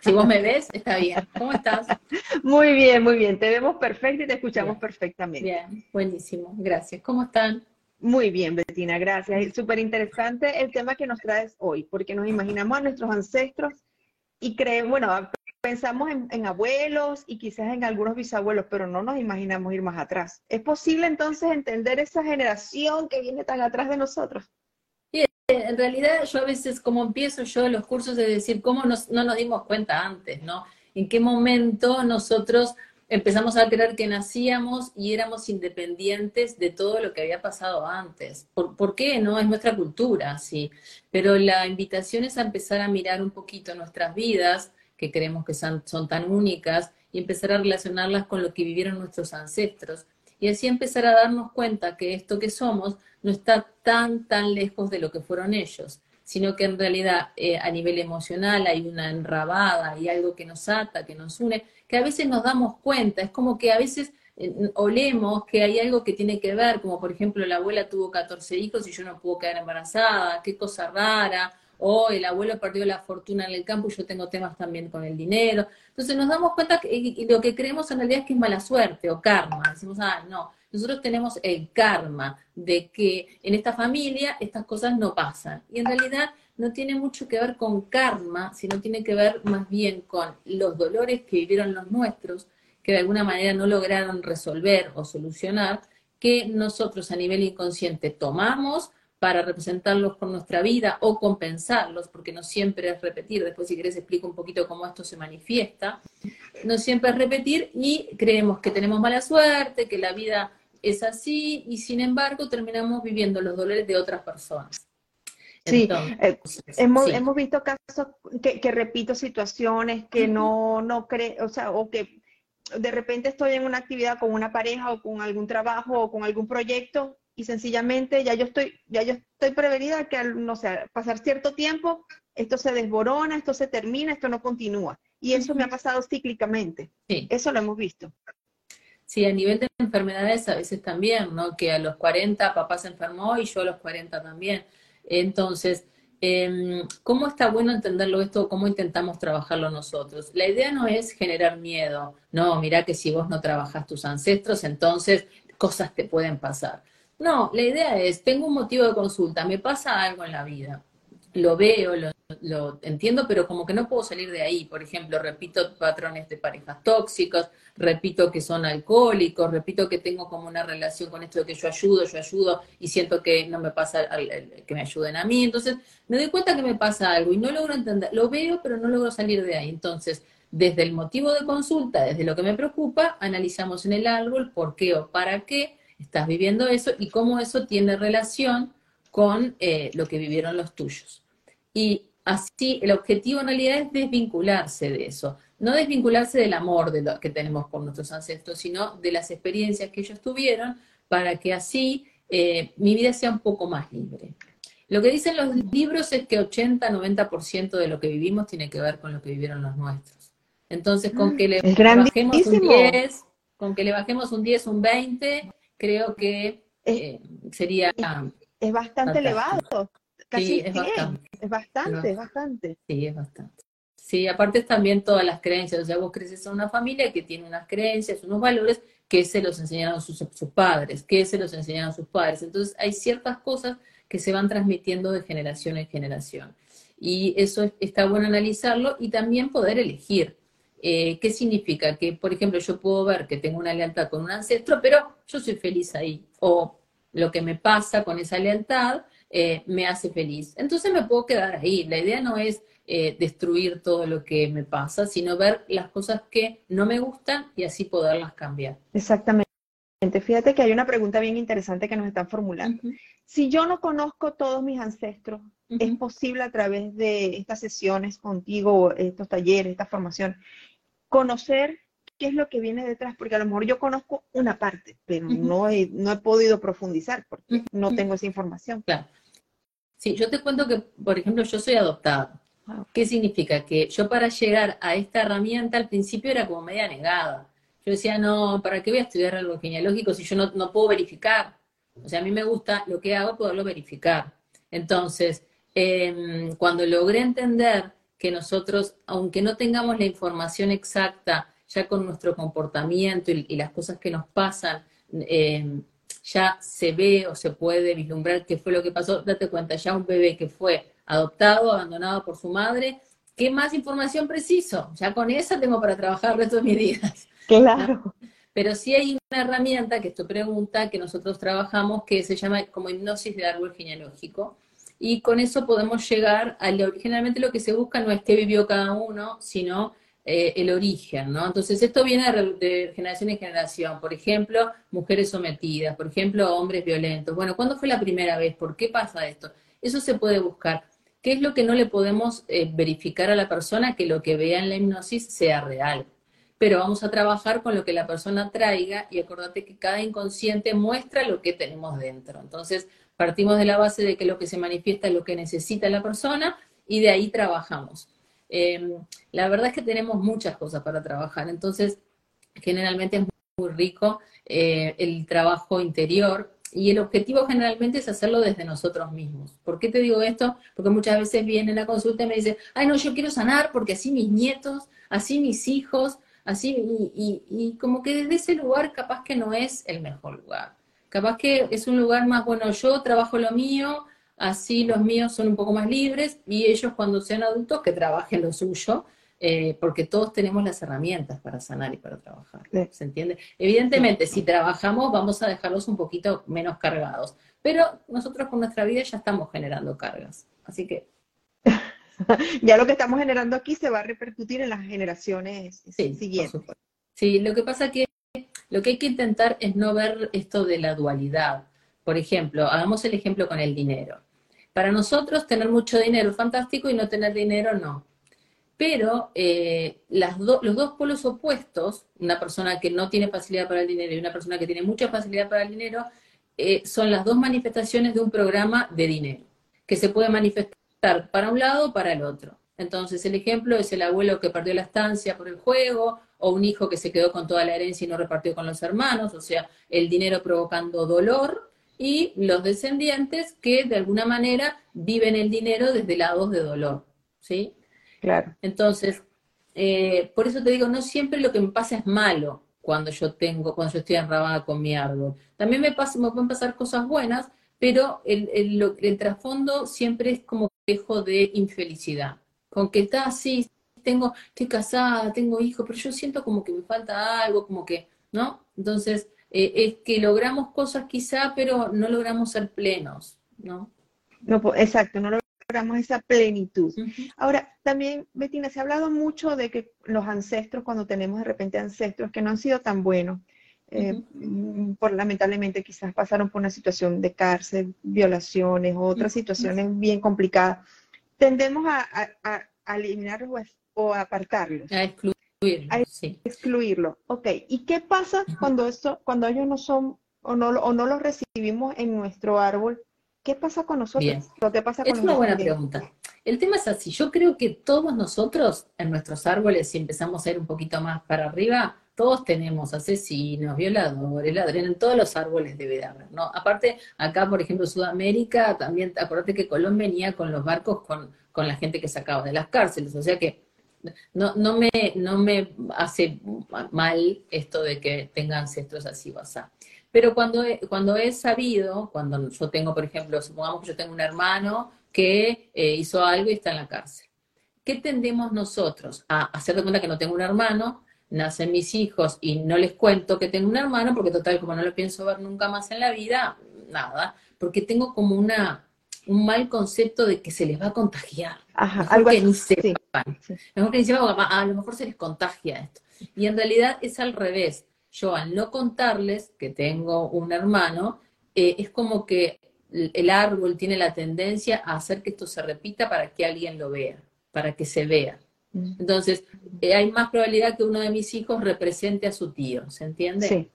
Si vos me ves, está bien. ¿Cómo estás? Muy bien, muy bien. Te vemos perfecto y te escuchamos perfectamente. Bien, buenísimo. Gracias. ¿Cómo están? Muy bien, Bettina, gracias. Es súper interesante el tema que nos traes hoy, porque nos imaginamos a nuestros ancestros y creemos, bueno, pensamos en, abuelos y quizás en algunos bisabuelos, pero no nos imaginamos ir más atrás. ¿Es posible entonces entender esa generación que viene tan atrás de nosotros? En realidad yo a veces, como empiezo yo los cursos, de decir, ¿cómo no nos dimos cuenta antes, no? ¿En qué momento nosotros empezamos a creer que nacíamos y éramos independientes de todo lo que había pasado antes? ¿Por, ¿por qué? No, es nuestra cultura, sí. Pero la invitación es a empezar a mirar un poquito nuestras vidas, que creemos que son, son tan únicas, y empezar a relacionarlas con lo que vivieron nuestros ancestros y así empezar a darnos cuenta que esto que somos no está tan, tan lejos de lo que fueron ellos, sino que en realidad eh, a nivel emocional hay una enrabada, y algo que nos ata, que nos une, que a veces nos damos cuenta, es como que a veces olemos que hay algo que tiene que ver, como por ejemplo la abuela tuvo 14 hijos y yo no puedo quedar embarazada, qué cosa rara, o el abuelo perdió la fortuna en el campo y yo tengo temas también con el dinero. Entonces nos damos cuenta que y lo que creemos en realidad es que es mala suerte o karma. Decimos, ah, no, nosotros tenemos el karma de que en esta familia estas cosas no pasan. Y en realidad no tiene mucho que ver con karma, sino tiene que ver más bien con los dolores que vivieron los nuestros, que de alguna manera no lograron resolver o solucionar, que nosotros a nivel inconsciente tomamos, para representarlos con nuestra vida o compensarlos, porque no siempre es repetir, después si querés explico un poquito cómo esto se manifiesta, no siempre es repetir y creemos que tenemos mala suerte, que la vida es así y sin embargo terminamos viviendo los dolores de otras personas. Sí, eh, hemos, hemos visto casos que, repito situaciones que no, no creo, o sea, o que de repente estoy en una actividad con una pareja o con algún trabajo o con algún proyecto y sencillamente ya yo estoy, ya yo estoy prevenida que al, no sé, pasar cierto tiempo, esto se desborona, esto se termina, esto no continúa. Y eso me ha pasado cíclicamente. Sí. Eso lo hemos visto. Sí, a nivel de enfermedades a veces también, ¿no? Que a los 40 papá se enfermó y yo a los 40 también. Entonces, em, ¿cómo está bueno entenderlo esto? ¿Cómo intentamos trabajarlo nosotros? La idea no es generar miedo. No, mira que si vos no trabajas tus ancestros, entonces cosas te pueden pasar. No, la idea es, tengo un motivo de consulta, me pasa algo en la vida, lo veo, lo, entiendo, pero como que no puedo salir de ahí. Por ejemplo, repito patrones de parejas tóxicos, repito que son alcohólicos, repito que tengo como una relación con esto de que yo ayudo, yo ayudo y siento que no me pasa que me ayuden a mí. Entonces, me doy cuenta que me pasa algo y no logro entender, lo veo, pero no logro salir de ahí. Entonces, desde el motivo de consulta, desde lo que me preocupa, analizamos en el árbol por qué o para qué estás viviendo eso y cómo eso tiene relación con eh, lo que vivieron los tuyos. Y así, el objetivo en realidad es desvincularse de eso, no desvincularse del amor de lo que tenemos con nuestros ancestros, sino de las experiencias que ellos tuvieron para que así eh, mi vida sea un poco más libre. Lo que dicen los libros es que 80-90% de lo que vivimos tiene que ver con lo que vivieron los nuestros. Entonces, con mm, que le bajemos un 10, con que le bajemos un 10, un 20, creo que eh, sería... Es, bastante elevado. sí, es bastante. Es bastante, es bastante. Sí, es bastante. Sí, aparte también todas las creencias, o sea, vos creces en una familia que tiene unas creencias, unos valores que se los enseñaron sus, sus padres, que se los enseñaron sus padres. Entonces hay ciertas cosas que se van transmitiendo de generación en generación. Y eso está bueno analizarlo y también poder elegir. Eh, ¿Qué significa? Que, por ejemplo, yo puedo ver que tengo una lealtad con un ancestro, pero yo soy feliz ahí. O lo que me pasa con esa lealtad eh, me hace feliz. Entonces me puedo quedar ahí. La idea no es eh, destruir todo lo que me pasa, sino ver las cosas que no me gustan y así poderlas cambiar. Exactamente. Fíjate que hay una pregunta bien interesante que nos están formulando. Si yo no conozco todos mis ancestros, ¿es posible a través de estas sesiones contigo, estos talleres, esta formación, conocer qué es lo que viene detrás, porque a lo mejor yo conozco una parte, pero no, he, no he podido profundizar porque no tengo esa información. Claro. Sí, yo te cuento que, por ejemplo, yo soy adoptada. ¿Qué significa? Que yo para llegar a esta herramienta al principio era como media negada. Yo decía, no, ¿para qué voy a estudiar algo genealógico si yo no, no puedo verificar? O sea, a mí me gusta lo que hago poderlo verificar. Entonces, em, cuando logré entender que nosotros, aunque no tengamos la información exacta, ya con nuestro comportamiento y, las cosas que nos pasan, em, ya se ve o se puede vislumbrar qué fue lo que pasó. Date cuenta, ya un bebé que fue adoptado, abandonado por su madre, ¿qué más información preciso? Ya con esa tengo para trabajar el resto de mis días. Claro. Pero sí hay una herramienta que esto pregunta que nosotros trabajamos que se llama como hipnosis de árbol genealógico. Y con eso podemos llegar a lo, generalmente lo que se busca no es qué vivió cada uno, sino eh, el origen, ¿no? Entonces esto viene de, generación en generación. Por ejemplo, mujeres sometidas, por ejemplo, hombres violentos. Bueno, ¿cuándo fue la primera vez? ¿Por qué pasa esto? Eso se puede buscar. ¿Qué es lo que no le podemos eh, verificar a la persona que lo que vea en la hipnosis sea real? pero vamos a trabajar con lo que la persona traiga y acordate que cada inconsciente muestra lo que tenemos dentro. Entonces, partimos de la base de que lo que se manifiesta es lo que necesita la persona y de ahí trabajamos. Em, la verdad es que tenemos muchas cosas para trabajar, entonces generalmente es muy rico eh, el trabajo interior y el objetivo generalmente es hacerlo desde nosotros mismos. ¿Por qué te digo esto? Porque muchas veces vienen a consulta y me dicen, ay no, yo quiero sanar porque así mis nietos, así mis hijos, así, y, y, como que desde ese lugar capaz que no es el mejor lugar. Capaz que es un lugar más, bueno, yo trabajo lo mío, así los míos son un poco más libres y ellos cuando sean adultos que trabajen lo suyo, eh, porque todos tenemos las herramientas para sanar y para trabajar. ¿Se entiende? Evidentemente, si trabajamos vamos a dejarlos un poquito menos cargados, pero nosotros con nuestra vida ya estamos generando cargas. Así que ya lo que estamos generando aquí se va a repercutir en las generaciones siguientes. Sí, lo que pasa que lo que hay que intentar es no ver esto de la dualidad. Por ejemplo, hagamos el ejemplo con el dinero. Para nosotros tener mucho dinero es fantástico y no tener dinero no. Pero eh, las los dos polos opuestos, una persona que no tiene facilidad para el dinero y una persona que tiene mucha facilidad para el dinero, eh, son las dos manifestaciones de un programa de dinero, que se puede manifestar para un lado o para el otro. Entonces, el ejemplo es el abuelo que perdió la estancia por el juego, o un hijo que se quedó con toda la herencia y no repartió con los hermanos, o sea, el dinero provocando dolor, y los descendientes que de alguna manera viven el dinero desde lados de dolor, ¿sí? Claro. Entonces, eh, por eso te digo, no siempre lo que me pasa es malo cuando yo tengo, cuando yo estoy enrabada con mi árbol. También me, pasa, me pueden pasar cosas buenas, pero el, el, el trasfondo siempre es como de infelicidad. Con que está así, tengo, estoy casada, tengo hijos, pero yo siento como que me falta algo, como que, ¿no? Entonces, eh, es que logramos cosas quizá, pero no logramos ser plenos, ¿no? no exacto, no logramos esa plenitud. Ahora, también, Betina, se ha hablado mucho de que los ancestros, cuando tenemos de repente ancestros que no han sido tan buenos, eh, mm, por lamentablemente quizás pasaron por una situación de cárcel, violaciones otras situaciones bien complicadas, tendemos a, a, eliminarlos o a apartarlos. A excluirlo. A excluirlo. Ok. ¿Y qué pasa cuando esto, cuando ellos no son o no, o no los recibimos en nuestro árbol? ¿Qué pasa con nosotros? ¿Qué pasa con es una buena pregunta. El tema es así. Yo creo que todos nosotros en nuestros árboles, si empezamos a ir un poquito más para arriba, todos tenemos asesinos, violadores, ladrones, en todos los árboles debe haber, ¿no? Aparte, acá, por ejemplo, Sudamérica, también, acuérdate que Colón venía con los barcos con, con la gente que sacaba de las cárceles, o sea que no, no, me, no me hace mal esto de que tengan ancestros así o así. Pero cuando he, cuando he sabido, cuando yo tengo, por ejemplo, supongamos que yo tengo un hermano que eh, hizo algo y está en la cárcel. ¿Qué tendemos nosotros? A hacer de cuenta que no tengo un hermano, nacen mis hijos y no les cuento que tengo un hermano, porque total, como no lo pienso ver nunca más en la vida, nada, porque tengo como una un mal concepto de que se les va a contagiar. Ajá, algo que ni sepan. Mejor que ni sepan, a lo mejor se les contagia esto. Y en realidad es al revés. Yo al no contarles que tengo un hermano, eh, es como que el árbol tiene la tendencia a hacer que esto se repita para que alguien lo vea, para que se vea. Mm. Entonces, eh, hay más probabilidad que uno de mis hijos represente a su tío, ¿se entiende? Sí.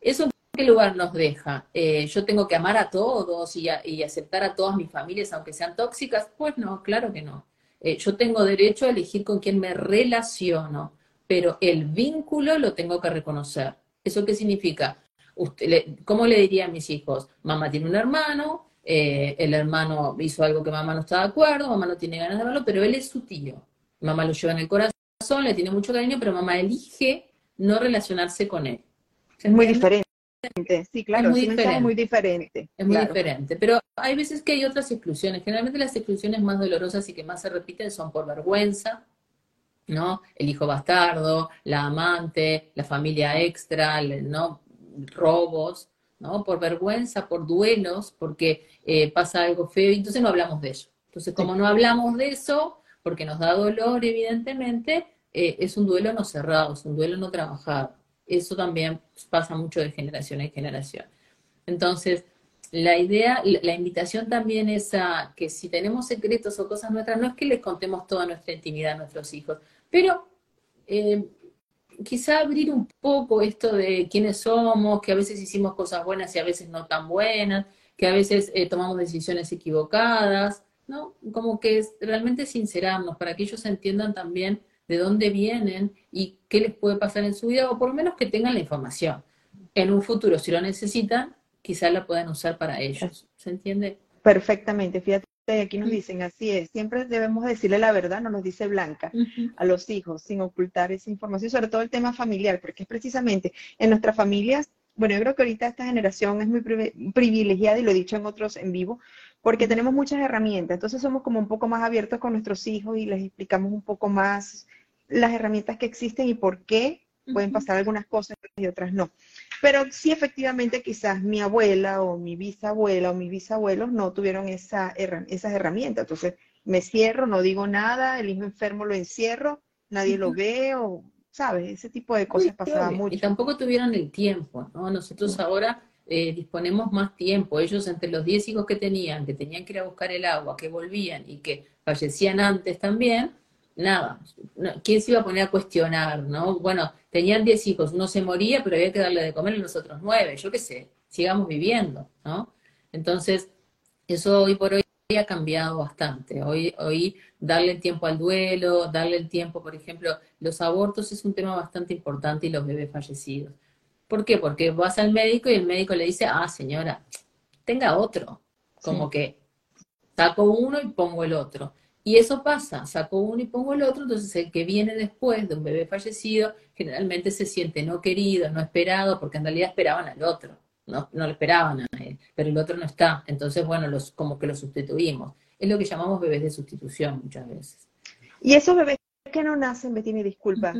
¿Eso qué lugar nos deja? Eh, ¿Yo tengo que amar a todos y, aceptar a todas mis familias, aunque sean tóxicas? Pues no, claro que no. Eh, yo tengo derecho a elegir con quién me relaciono, pero el vínculo lo tengo que reconocer. ¿Eso qué significa? ¿Cómo le diría a mis hijos? Mamá tiene un hermano, el hermano hizo algo que mamá no está de acuerdo, mamá no tiene ganas de verlo, pero él es su tío Mamá lo lleva en el corazón, le tiene mucho cariño, pero mamá elige no relacionarse con él. Es muy diferente. Sí, claro, es muy, diferente. Es muy diferente. Es muy diferente. Pero hay veces que hay otras exclusiones. Generalmente las exclusiones más dolorosas y que más se repiten son por vergüenza, ¿no? El hijo bastardo, la amante, la familia extra, ¿no? Robos, ¿no? Por vergüenza, por duelos, porque eh, pasa algo feo y entonces no hablamos de eso. Entonces, como no hablamos de eso, porque nos da dolor, evidentemente, eh, es un duelo no cerrado, es un duelo no trabajado. Eso también pasa mucho de generación en generación. Entonces, la idea, la invitación también es a que si tenemos secretos o cosas nuestras, no es que les contemos toda nuestra intimidad a nuestros hijos, pero eh, quizá abrir un poco esto de quiénes somos, que a veces hicimos cosas buenas y a veces no tan buenas, que a veces eh, tomamos decisiones equivocadas, ¿no? Como que realmente sincerarnos para que ellos entiendan también de dónde vienen y qué les puede pasar en su vida, o por lo menos que tengan la información. En un futuro, si lo necesitan, quizás la puedan usar para ellos. ¿Se entiende? Perfectamente. Fíjate, aquí nos dicen, así es, siempre debemos decirle la verdad, nos lo dice Blanca, a los hijos, sin ocultar esa información, sobre todo el tema familiar, porque es precisamente en nuestras familias, bueno, yo creo que ahorita esta generación es muy privilegiada y lo he dicho en otros en vivo, porque tenemos muchas herramientas, entonces somos como un poco más abiertos con nuestros hijos y les explicamos un poco más las herramientas que existen y por qué pueden pasar algunas cosas y otras no. Pero sí, efectivamente, quizás mi abuela o mi bisabuela o mis bisabuelos no tuvieron esa, esas herramientas. Entonces, me cierro, no digo nada, el hijo enfermo lo encierro, nadie lo ve o, ¿sabes? Ese tipo de cosas pasaba mucho. Y tampoco tuvieron el tiempo, ¿no? Nosotros ahora eh, disponemos más tiempo. Ellos entre los 10 hijos que tenían, que tenían que ir a buscar el agua, que volvían y que fallecían antes también, nada, ¿quién se iba a poner a cuestionar, no? Bueno, tenían 10 hijos, uno se moría, pero había que darle de comer a los otros 9, yo qué sé, sigamos viviendo, ¿no? Entonces, eso hoy por hoy ha cambiado bastante. Hoy, hoy darle el tiempo al duelo, darle el tiempo, por ejemplo, los abortos es un tema bastante importante y los bebés fallecidos. ¿Por qué? Porque vas al médico y el médico le dice, ah, señora, tenga otro. Como que saco uno y pongo el otro. Y eso pasa, saco uno y pongo el otro, entonces el que viene después de un bebé fallecido generalmente se siente no querido, no esperado, porque en realidad esperaban al otro, no, no lo esperaban a él, pero el otro no está. Entonces, bueno, los, como que lo sustituimos. Es lo que llamamos bebés de sustitución muchas veces. Y esos bebés que no nacen, Betty, disculpa,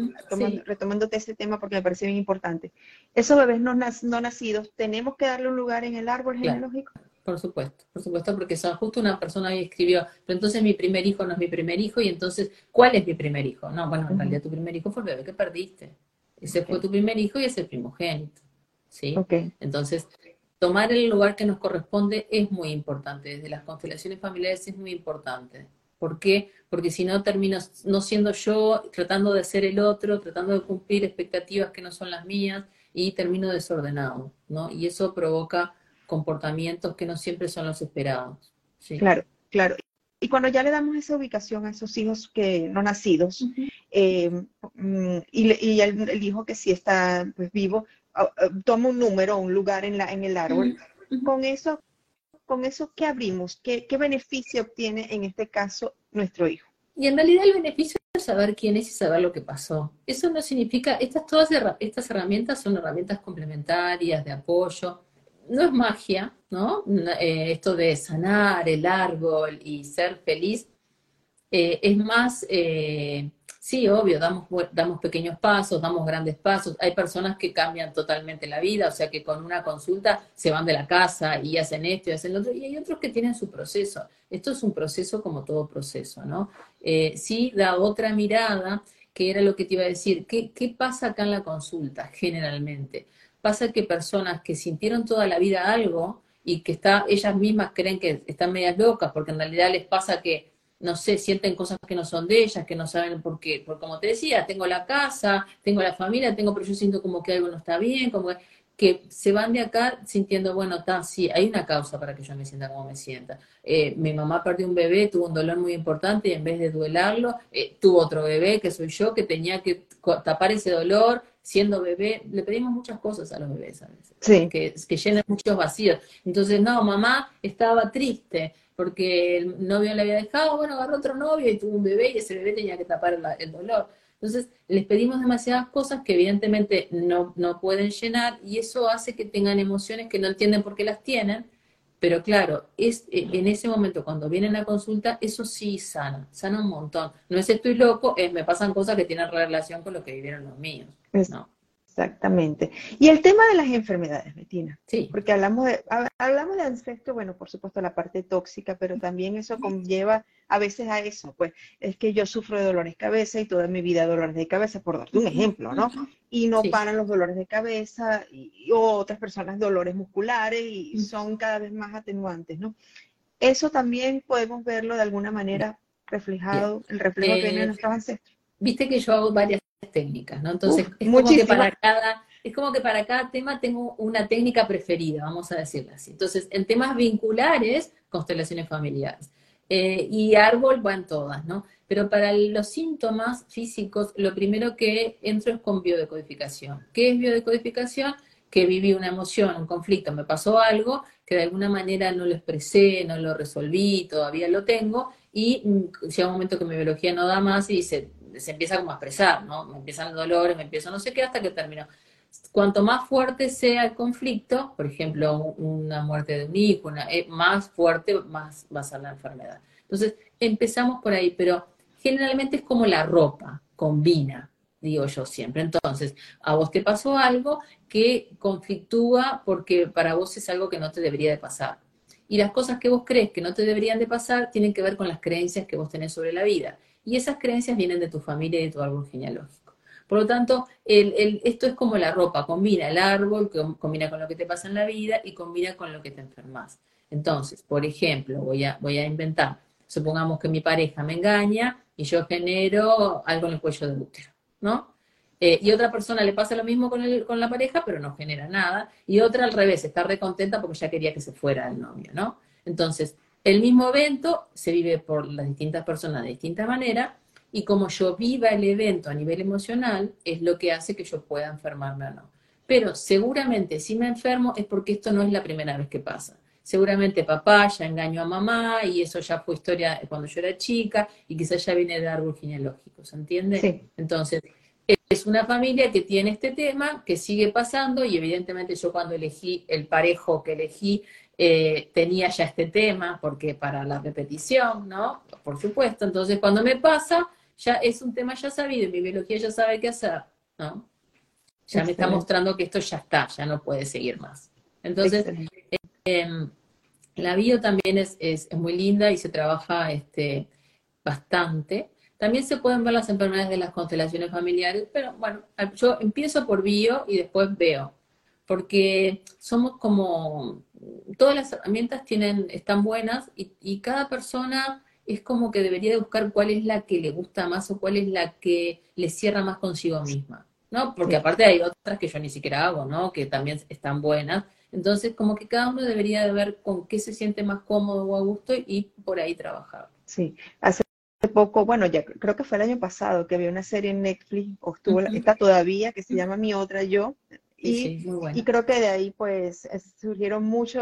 retomándote ese tema porque me parece bien importante. Esos bebés no, no, nacidos, ¿tenemos que darle un lugar en el árbol genealógico? Por supuesto, por supuesto, porque justo una persona ahí escribió, pero entonces mi primer hijo no es mi primer hijo, y entonces, ¿cuál es mi primer hijo? No, bueno, en realidad tu primer hijo fue el bebé que perdiste. Ese fue tu primer hijo y es el primogénito. ¿Sí? Entonces, tomar el lugar que nos corresponde es muy importante. Desde las constelaciones familiares es muy importante. ¿Por qué? Porque si no termino no siendo yo, tratando de ser el otro, tratando de cumplir expectativas que no son las mías y termino desordenado, ¿no? Y eso provoca comportamientos que no siempre son los esperados. Claro, claro. Y cuando ya le damos esa ubicación a esos hijos que no nacidos, eh, mm, y, el, hijo que sí está pues, vivo, ah, ah, toma un número, un lugar en, la, en el árbol, con eso con eso, ¿qué abrimos? ¿Qué, beneficio obtiene en este caso nuestro hijo? Y en realidad el beneficio es saber quién es y saber lo que pasó. Eso no significa, estas, todas estas herramientas son herramientas complementarias, de apoyo. No es magia, ¿no? Eh, esto de sanar el árbol y ser feliz eh, es más eh, Sí, obvio, damos, damos pequeños pasos, damos grandes pasos. Hay personas que cambian totalmente la vida, o sea que con una consulta se van de la casa y hacen esto y hacen lo otro, y hay otros que tienen su proceso. Esto es un proceso como todo proceso, ¿no? Eh, sí da otra mirada, que era lo que te iba a decir. ¿Qué, ¿Qué pasa acá en la consulta generalmente? Pasa que personas que sintieron toda la vida algo y que está, ellas mismas creen que están medias locas, porque en realidad les pasa que no sé, sienten cosas que no son de ellas, que no saben por qué. Porque como te decía, tengo la casa, tengo la familia, tengo, pero yo siento como que algo no está bien, como que, se van de acá sintiendo, bueno, está, sí, hay una causa para que yo me sienta como me sienta. Eh, mi mamá perdió un bebé, tuvo un dolor muy importante y en vez de duelarlo, eh, tuvo otro bebé, que soy yo, que tenía que tapar ese dolor siendo bebé. Le pedimos muchas cosas a los bebés a veces, que, que llenen muchos vacíos. Entonces, no, mamá estaba triste porque el novio le había dejado, bueno, agarró otro novio y tuvo un bebé y ese bebé tenía que tapar el dolor. Entonces, les pedimos demasiadas cosas que evidentemente no, no pueden llenar y eso hace que tengan emociones que no entienden por qué las tienen, pero claro, es, eh, en ese momento cuando vienen a consulta, eso sí sana, sana un montón. No es estoy loco, es me pasan cosas que tienen relación con lo que vivieron los míos. No. Exactamente. Y el tema de las enfermedades, Betina. Sí. Porque hablamos de, hablamos de ancestro, bueno, por supuesto la parte tóxica, pero también eso conlleva a veces a eso, pues es que yo sufro de dolores de cabeza y toda mi vida dolores de cabeza, por darte un ejemplo, ¿no? Y no paran los dolores de cabeza, y, o otras personas dolores musculares y son cada vez más atenuantes, ¿no? Eso también podemos verlo de alguna manera reflejado, el reflejo que viene de nuestros ancestros. Viste que yo hago varias técnicas, ¿no? Entonces, es como que para cada, es como que para cada tema tengo una técnica preferida, vamos a decirlo así. Entonces, en temas vinculares, constelaciones familiares. Eh, y árbol van todas, ¿no? Pero para los síntomas físicos, lo primero que entro es con biodecodificación. ¿Qué es biodecodificación? Que viví una emoción, un conflicto, me pasó algo que de alguna manera no lo expresé, no lo resolví, todavía lo tengo, y mm, llega un momento que mi biología no da más y dice, se empieza como a expresar, ¿no? Me empiezan los dolores, me empiezo no sé qué, hasta que termino. Cuanto más fuerte sea el conflicto, por ejemplo, una muerte de un hijo, eh, más fuerte más va a ser la enfermedad. Entonces, empezamos por ahí, pero generalmente es como la ropa, combina, digo yo siempre. Entonces, a vos te pasó algo que conflictúa porque para vos es algo que no te debería de pasar. Y las cosas que vos crees que no te deberían de pasar tienen que ver con las creencias que vos tenés sobre la vida y esas creencias vienen de tu familia y de tu árbol genealógico. Por lo tanto, esto es como la ropa, combina el árbol, combina con lo que te pasa en la vida y combina con lo que te enfermas. Entonces, por ejemplo, voy a, voy a inventar, supongamos que mi pareja me engaña y yo genero algo en el cuello del útero, ¿no? Eh, y otra persona le pasa lo mismo con, el, con la pareja, pero no genera nada, y otra al revés, está recontenta porque ya quería que se fuera el novio, ¿no? Entonces, el mismo evento se vive por las distintas personas de distinta manera y como yo viva el evento a nivel emocional es lo que hace que yo pueda enfermarme o no. Pero seguramente si me enfermo es porque esto no es la primera vez que pasa. Seguramente papá ya engañó a mamá y eso ya fue historia cuando yo era chica y quizás ya viene de árbol genealógico, ¿se entiende? Sí. Entonces, es una familia que tiene este tema, que sigue pasando y evidentemente yo cuando elegí el parejo que elegí eh, tenía ya este tema, porque para la repetición, ¿no? Por supuesto, entonces cuando me pasa, ya es un tema ya sabido, y mi biología ya sabe qué hacer, ¿no? Ya me está mostrando que esto ya está, ya no puede seguir más. Entonces, em, la bio también es, es, muy linda y se trabaja este, bastante. También se pueden ver las enfermedades de las constelaciones familiares, pero bueno, yo empiezo por bio y después veo, porque somos como todas las herramientas tienen, están buenas y, cada persona es como que debería de buscar cuál es la que le gusta más o cuál es la que le cierra más consigo misma, ¿no? Porque aparte hay otras que yo ni siquiera hago, ¿no? Que también están buenas. Entonces, como que cada uno debería de ver con qué se siente más cómodo o a gusto y por ahí trabajar. Sí, hace poco, bueno, ya creo que fue el año pasado que había una serie en Netflix, o estuvo, está todavía, que se llama Mi Otra Yo, y, y, creo que de ahí pues surgieron mucho,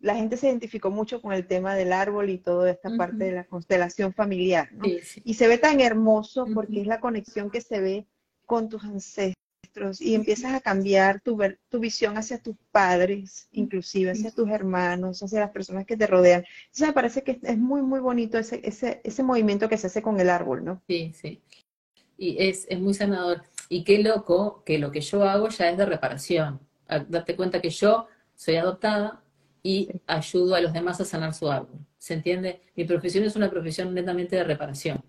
la gente se identificó mucho con el tema del árbol y toda esta parte de la constelación familiar, ¿no? Y se ve tan hermoso porque es la conexión que se ve con tus ancestros y empiezas a cambiar tu, tu visión hacia tus padres, inclusive hacia tus hermanos, hacia las personas que te rodean. Entonces me parece que es muy, muy bonito ese, ese, ese movimiento que se hace con el árbol, ¿no? Sí, sí. Y es, es muy sanador. Y qué loco que lo que yo hago ya es de reparación. date cuenta que yo soy adoptada y ayudo a los demás a sanar su árbol. ¿Se entiende? Mi profesión es una profesión netamente de reparación.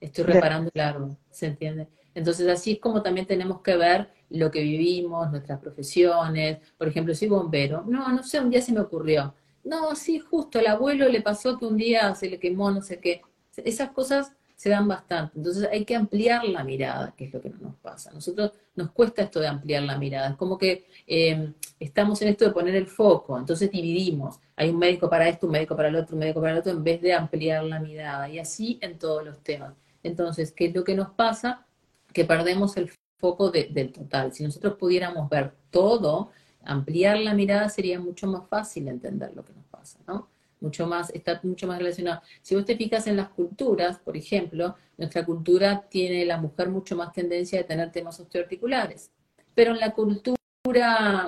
Estoy reparando el árbol. ¿Se entiende? Entonces así es como también tenemos que ver lo que vivimos, nuestras profesiones. Por ejemplo, soy bombero. No, no sé, un día se me ocurrió. No, sí, justo, el abuelo le pasó que un día se le quemó no sé qué. Esas cosas se dan bastante. Entonces hay que ampliar la mirada, que es lo que nos pasa. Nosotros nos cuesta esto de ampliar la mirada. Es como que eh, estamos en esto de poner el foco, entonces dividimos. Hay un médico para esto, un médico para el otro, un médico para el otro, en vez de ampliar la mirada. Y así en todos los temas. Entonces, ¿qué es lo que nos pasa? Que perdemos el foco del total. Si nosotros pudiéramos ver todo, ampliar la mirada sería mucho más fácil entender lo que nos pasa, ¿no? Mucho más, está mucho más relacionado. Si vos te fijas en las culturas, por ejemplo, nuestra cultura tiene la mujer mucho más tendencia de tener temas osteoarticulares. Pero en la cultura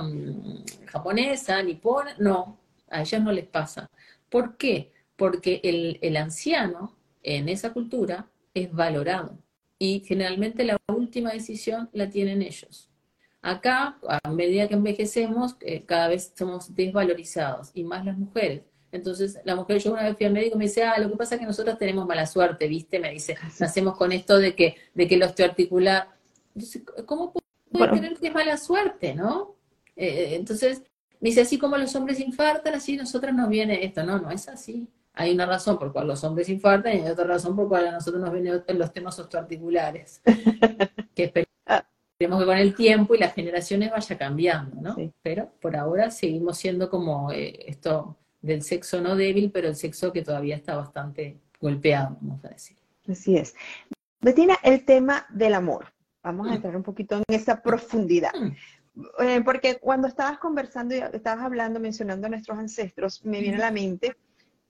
mm, japonesa, nipona, no, a ellas no les pasa. ¿Por qué? Porque el, el anciano en esa cultura es valorado y generalmente la última decisión la tienen ellos. Acá, a medida que envejecemos, eh, cada vez somos desvalorizados y más las mujeres. Entonces, la mujer, yo una vez fui al médico y me dice, ah, lo que pasa es que nosotros tenemos mala suerte, ¿viste? Me dice, nacemos con esto de que, de que el osteoarticular. ¿cómo puede tener que es mala suerte, no? Eh, entonces, me dice, así como los hombres infartan, así nosotros nos viene esto. No, no es así. Hay una razón por cual los hombres infartan y hay otra razón por cual a nosotros nos vienen los temas osteoarticulares. que esperemos que con el tiempo y las generaciones vaya cambiando, ¿no? Pero por ahora seguimos siendo como eh, esto del sexo no débil, pero el sexo que todavía está bastante golpeado, vamos a decir. Así es. Bettina, el tema del amor. Vamos a mm. entrar un poquito en esa profundidad. Mm. Eh, porque cuando estabas conversando y estabas hablando, mencionando a nuestros ancestros, me viene a la mente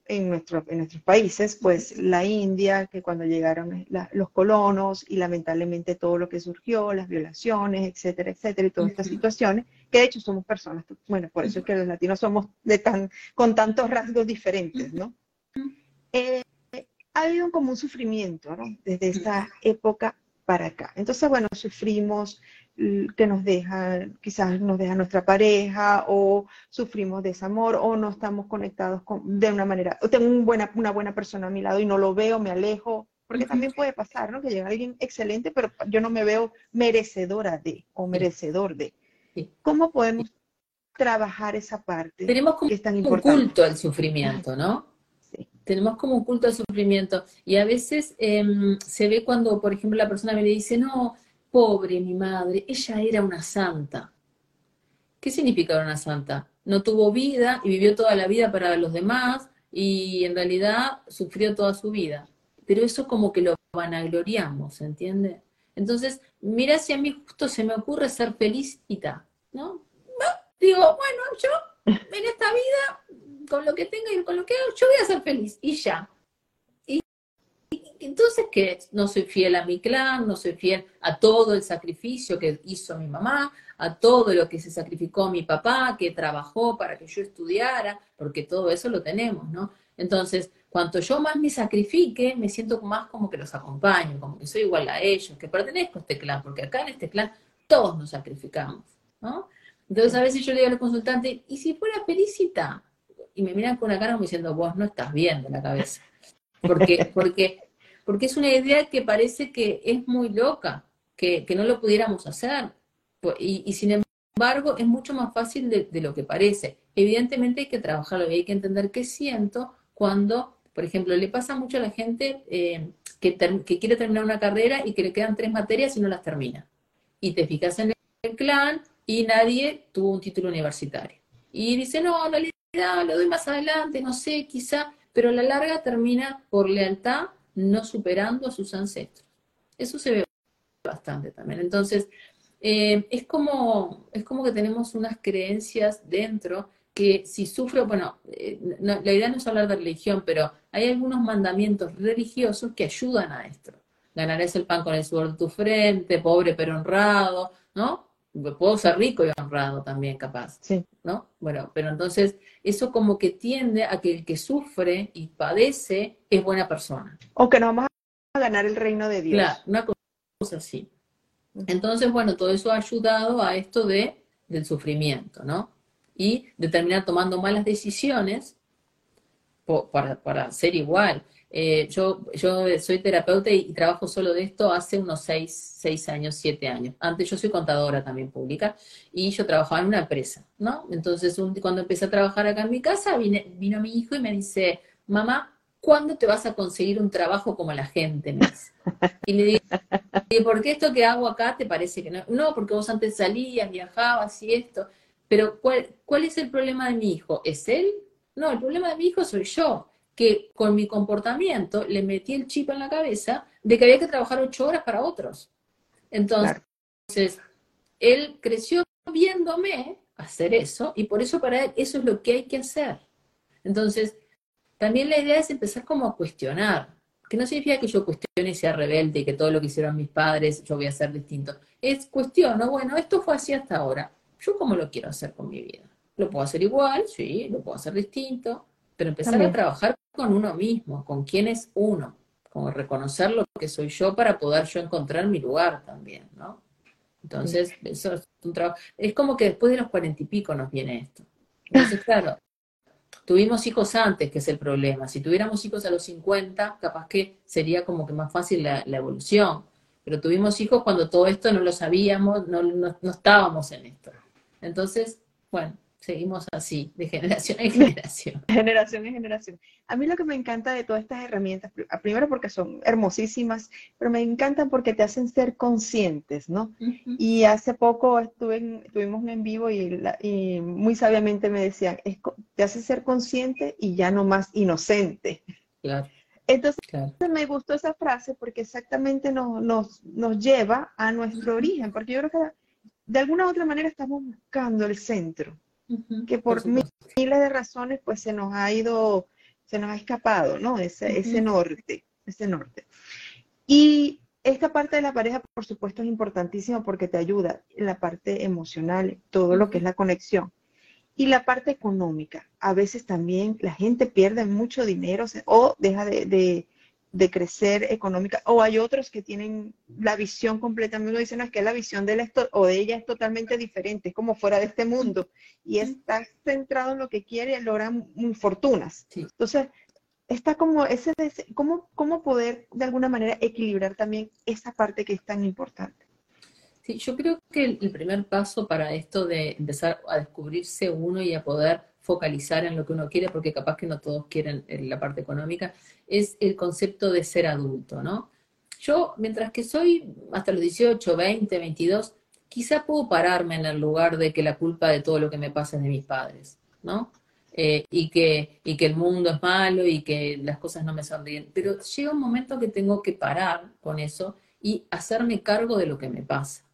en, nuestro, en nuestros países, pues la India, que cuando llegaron los colonos y lamentablemente todo lo que surgió, las violaciones, etcétera, etcétera, y todas estas situaciones, que de hecho somos personas, bueno, por eso es que los latinos somos de tan, con tantos rasgos diferentes, ¿no? Eh, ha habido un sufrimiento, ¿no? Desde esa época para acá. Entonces, bueno, sufrimos que nos deja, quizás nos deja nuestra pareja o sufrimos desamor o no estamos conectados con, de una manera, o tengo buena, una buena persona a mi lado y no lo veo, me alejo, porque también puede pasar, ¿no? Que llega alguien excelente, pero yo no me veo merecedora de o merecedor de. ¿Cómo podemos trabajar esa parte? Tenemos como un culto al sufrimiento, ¿no? Sí. Tenemos como un culto al sufrimiento. Y a veces em, se ve cuando, por ejemplo, la persona me dice, no, Pobre mi madre, ella era una santa. ¿Qué significa una santa? No tuvo vida y vivió toda la vida para los demás y en realidad sufrió toda su vida. Pero eso como que lo vanagloriamos, ¿entiende? Entonces, mira si a mí justo se me ocurre ser feliz y ta, ¿no? Digo, bueno, yo en esta vida, con lo que tenga y con lo que hago, yo voy a ser feliz y ya entonces que no soy fiel a mi clan, no soy fiel a todo el sacrificio que hizo mi mamá, a todo lo que se sacrificó mi papá, que trabajó para que yo estudiara, porque todo eso lo tenemos, ¿no? Entonces, cuanto yo más me sacrifique, me siento más como que los acompaño, como que soy igual a ellos, que pertenezco a este clan, porque acá en este clan todos nos sacrificamos, ¿no? Entonces a veces yo le digo al consultante, ¿y si fuera felicita? Y me miran con una cara como diciendo, vos no estás bien de la cabeza. Porque, porque porque es una idea que parece que es muy loca, que, no lo pudiéramos hacer. Y, sin embargo, es mucho más fácil de, lo que parece. Evidentemente hay que trabajarlo y hay que entender qué siento cuando, por ejemplo, le pasa mucho a la gente eh, que, que quiere terminar una carrera y que le quedan tres materias y no las termina. Y te fijas en el clan y nadie tuvo un título universitario. Y dice, no, en realidad lo doy más adelante, no sé, quizá, pero a la larga termina por lealtad no superando a sus ancestros. Eso se ve bastante también. Entonces, eh, es, como, es como que tenemos unas creencias dentro que si sufro, bueno, eh, la idea no es hablar de religión, pero hay algunos mandamientos religiosos que ayudan a esto. Ganarás el pan con el sudor de tu frente, pobre pero honrado, ¿no? Puedo ser rico y honrado también, capaz. Sí. ¿No? Bueno, pero entonces eso como que tiende a que el que sufre y padece es buena persona. O que no vamos a ganar el reino de Dios. Claro, una cosa así. Entonces, bueno, todo eso ha ayudado a esto de, del sufrimiento, ¿no? Y de terminar tomando malas decisiones para, para ser igual. Eh, yo, yo soy terapeuta y, trabajo solo de esto hace unos seis, seis años, siete años. Antes yo soy contadora también pública y yo trabajaba en una empresa, ¿no? Entonces cuando empecé a trabajar acá en mi casa, vino mi hijo y me dice, mamá, ¿cuándo te vas a conseguir un trabajo como la gente? Y le digo, ¿por qué esto que hago acá te parece que no? No, porque vos antes salías, viajabas y esto. Pero ¿cuál, ¿cuál es el problema de mi hijo? ¿Es él? No, el problema de mi hijo soy yo, que con mi comportamiento le metí el chip en la cabeza de que había que trabajar ocho horas para otros. Entonces, él creció viéndome hacer eso y por eso para él eso es lo que hay que hacer. Entonces, también la idea es empezar como a cuestionar, que no significa que yo cuestione y sea rebelde y que todo lo que hicieron mis padres yo voy a hacer distinto. Es cuestiono, bueno, esto fue así hasta ahora, yo cómo lo quiero hacer con mi vida. Lo puedo hacer igual, sí, lo puedo hacer distinto, pero empezar a trabajar con uno mismo, con quién es uno, como reconocer lo que soy yo para poder yo encontrar mi lugar también, ¿no? Entonces, eso es un trabajo. Es como que después de los cuarenta y pico nos viene esto. Entonces, claro, tuvimos hijos antes, que es el problema. Si tuviéramos hijos a los 50, capaz que sería como que más fácil la, evolución. Pero tuvimos hijos cuando todo esto no lo sabíamos, no, no estábamos en esto. Entonces, bueno, seguimos así, de generación en generación. generación en generación. A mí lo que me encanta de todas estas herramientas, primero porque son hermosísimas, pero me encantan porque te hacen ser conscientes, ¿no? Y hace poco estuve en, tuvimos un en vivo y, muy sabiamente me decían, te hace ser consciente y ya no más inocente. Claro. Entonces me gustó esa frase porque exactamente nos, nos, nos lleva a nuestro origen, porque yo creo que de alguna u otra manera estamos buscando el centro que por, miles de razones pues se nos ha ido, se nos ha escapado, ¿no? Ese, ese norte, ese norte. Y esta parte de la pareja, por supuesto, es importantísima porque te ayuda en la parte emocional, todo lo que es la conexión. Y la parte económica, a veces también la gente pierde mucho dinero o deja de, de crecer económica, o hay otros que tienen la visión completamente, dicen es que la visión de él o de ella es totalmente diferente, es como fuera de este mundo, y está centrado en lo que quiere y logra fortunas. Entonces, está como ese, ¿cómo, ¿cómo poder de alguna manera equilibrar también esa parte que es tan importante? Sí, yo creo que el primer paso para esto de empezar a descubrirse uno y a poder focalizar en lo que uno quiere, porque capaz que no todos quieren eh, la parte económica, es el concepto de ser adulto, ¿no? Yo, mientras que soy hasta los 18, 20, 22, quizá puedo pararme en el lugar de que la culpa de todo lo que me pasa es de mis padres, ¿no? Eh, y, que, y que el mundo es malo y que las cosas no me sonríen. Pero llega un momento que tengo que parar con eso y hacerme cargo de lo que me pasa.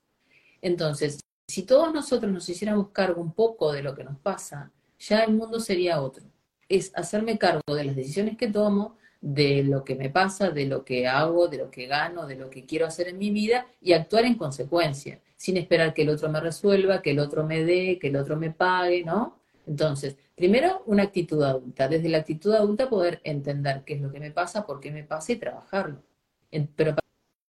Entonces, si todos nosotros nos hiciéramos cargo un poco de lo que nos pasa, ya el mundo sería otro. Es hacerme cargo de las decisiones que tomo, de lo que me pasa, de lo que hago, de lo que gano, de lo que quiero hacer en mi vida y actuar en consecuencia, sin esperar que el otro me resuelva, que el otro me dé, que el otro me pague, ¿no? Entonces, primero una actitud adulta. Desde la actitud adulta poder entender qué es lo que me pasa, por qué me pasa y trabajarlo. Pero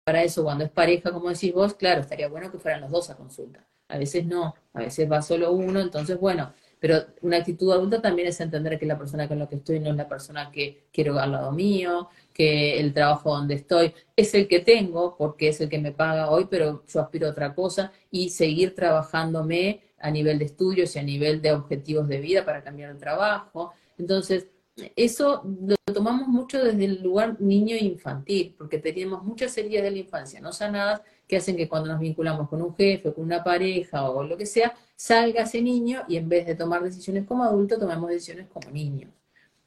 para eso, cuando es pareja, como decís vos, claro, estaría bueno que fueran los dos a consulta. A veces no, a veces va solo uno, entonces, bueno, pero una actitud adulta también es entender que la persona con la que estoy no es la persona que quiero al lado mío, que el trabajo donde estoy es el que tengo, porque es el que me paga hoy, pero yo aspiro a otra cosa, y seguir trabajándome a nivel de estudios y a nivel de objetivos de vida para cambiar el trabajo. Entonces, eso lo tomamos mucho desde el lugar niño e infantil, porque teníamos muchas heridas de la infancia no sanadas que hacen que cuando nos vinculamos con un jefe, con una pareja o lo que sea, salga ese niño y en vez de tomar decisiones como adulto, tomamos decisiones como niños.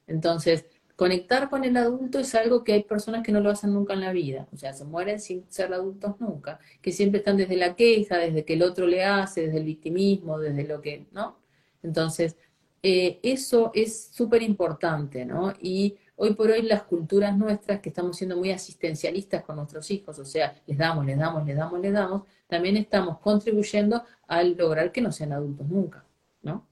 Entonces, conectar con el adulto es algo que hay personas que no lo hacen nunca en la vida, o sea, se mueren sin ser adultos nunca, que siempre están desde la queja, desde que el otro le hace, desde el victimismo, desde lo que, ¿no? Entonces, eh, eso es súper importante, ¿no? Y hoy por hoy las culturas nuestras, que estamos siendo muy asistencialistas con nuestros hijos, o sea, les damos, les damos, les damos, les damos, también estamos contribuyendo al lograr que no sean adultos nunca, ¿no?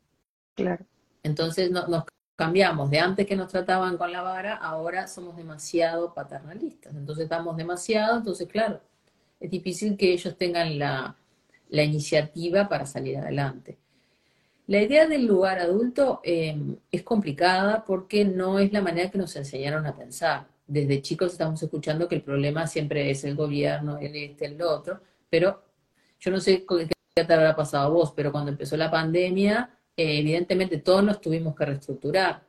Claro. Entonces nos cambiamos de antes que nos trataban con la vara, ahora somos demasiado paternalistas, entonces estamos demasiado, entonces claro, es difícil que ellos tengan la, la iniciativa para salir adelante. La idea del lugar adulto em, es complicada porque no es la manera que nos enseñaron a pensar. Desde chicos estamos escuchando que el problema siempre es el gobierno, el este, el otro, pero yo no sé qué te habrá pasado a vos, pero cuando empezó la pandemia, eh, evidentemente todos nos tuvimos que reestructurar.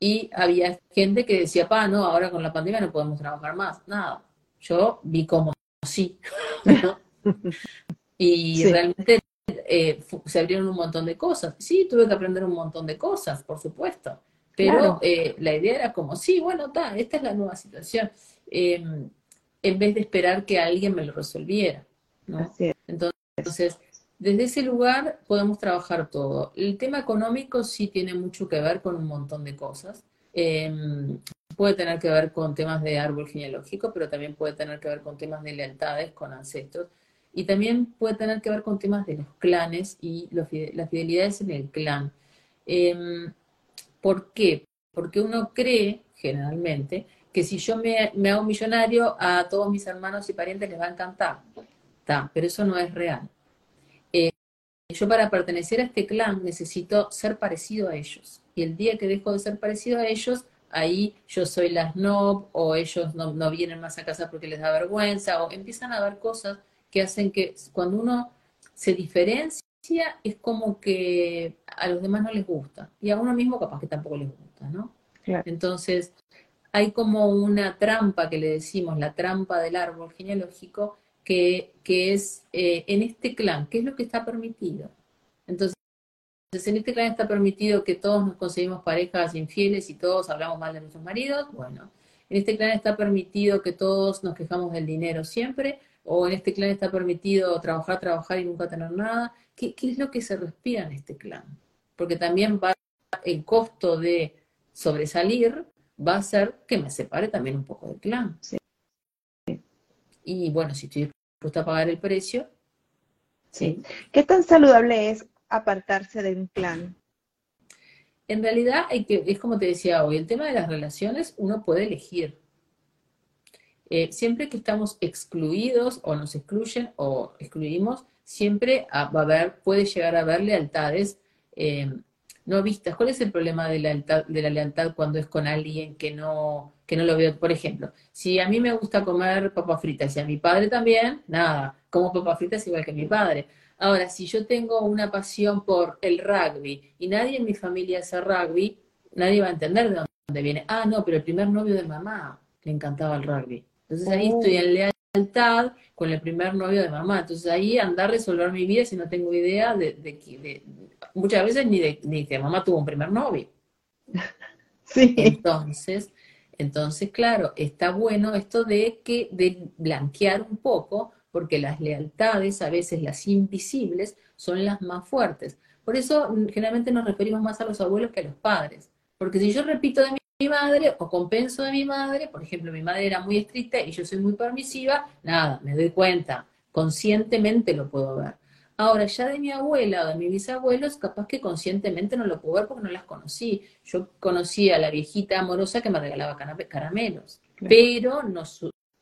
Y había gente que decía, pa, no, ahora con la pandemia no podemos trabajar más. Nada. Yo vi como sí. y realmente eh, se abrieron un montón de cosas. Sí, tuve que aprender un montón de cosas, por supuesto. Pero eh, la idea era como, sí, bueno, está, esta es la nueva situación. Em, en vez de esperar que alguien me lo resolviera. Entonces, desde ese lugar podemos trabajar todo. El tema económico sí tiene mucho que ver con un montón de cosas. Em, puede tener que ver con temas de árbol genealógico, pero también puede tener que ver con temas de lealtades con ancestros. Y también puede tener que ver con temas de los clanes y las fidelidades en el clan. Em, ¿Por qué? Porque uno cree, generalmente, que si yo me, hago millonario, a todos mis hermanos y parientes les va a encantar. pero eso no es real. Eh, yo para pertenecer a este clan necesito ser parecido a ellos. Y el día que dejo de ser parecido a ellos, ahí yo soy la snob o ellos no, no vienen más a casa porque les da vergüenza o empiezan a ver cosas que hacen que cuando uno se diferencia es como que a los demás no les gusta y a uno mismo capaz que tampoco les gusta, ¿no? Entonces, hay como una trampa que le decimos, la trampa del árbol genealógico, que, que es eh, en este clan, ¿qué es lo que está permitido? Entonces, en este clan está permitido que todos nos conseguimos parejas infieles y todos hablamos mal de nuestros maridos, bueno, en este clan está permitido que todos nos quejamos del dinero siempre, o en este clan está permitido trabajar, trabajar y nunca tener nada. ¿Qué, es lo que se respira en este clan? Porque también va el costo de sobresalir va a ser que me separe también un poco del clan. Y bueno, si estoy dispuesta a pagar el precio. Sí. ¿Qué tan saludable es apartarse de un clan? En realidad, hay que, es como te decía hoy, el tema de las relaciones uno puede elegir. Eh, siempre que estamos excluidos o nos excluyen o excluimos, siempre va a haber, puede llegar a haber lealtades eh, no vistas. ¿Cuál es el problema de la, lealtad, de la lealtad cuando es con alguien que no, que no lo veo? Por ejemplo, si a mí me gusta comer papas fritas y a mi padre también, nada, como papas fritas igual que mi padre. Ahora, si yo tengo una pasión por el rugby y nadie en mi familia hace rugby, nadie va a entender de dónde viene. Ah, no, pero el primer novio de mamá le encantaba el rugby. Entonces ahí estoy en lealtad con el primer novio de mamá. Entonces ahí andar a resolver mi vida si no tengo idea de, de, muchas veces ni de, ni que mamá tuvo un primer novio. Sí. Entonces, entonces, claro, está bueno esto de que, de blanquear un poco, porque las lealtades, a veces las invisibles, son las más fuertes. Por eso generalmente nos referimos más a los abuelos que a los padres. Porque si yo repito de mi madre o compenso de mi madre, por ejemplo, mi madre era muy estricta y yo soy muy permisiva, nada, me doy cuenta, conscientemente lo puedo ver. Ahora, ya de mi abuela o de mis bisabuelos, capaz que conscientemente no lo puedo ver porque no las conocí. Yo conocí a la viejita amorosa que me regalaba caramelos, pero no,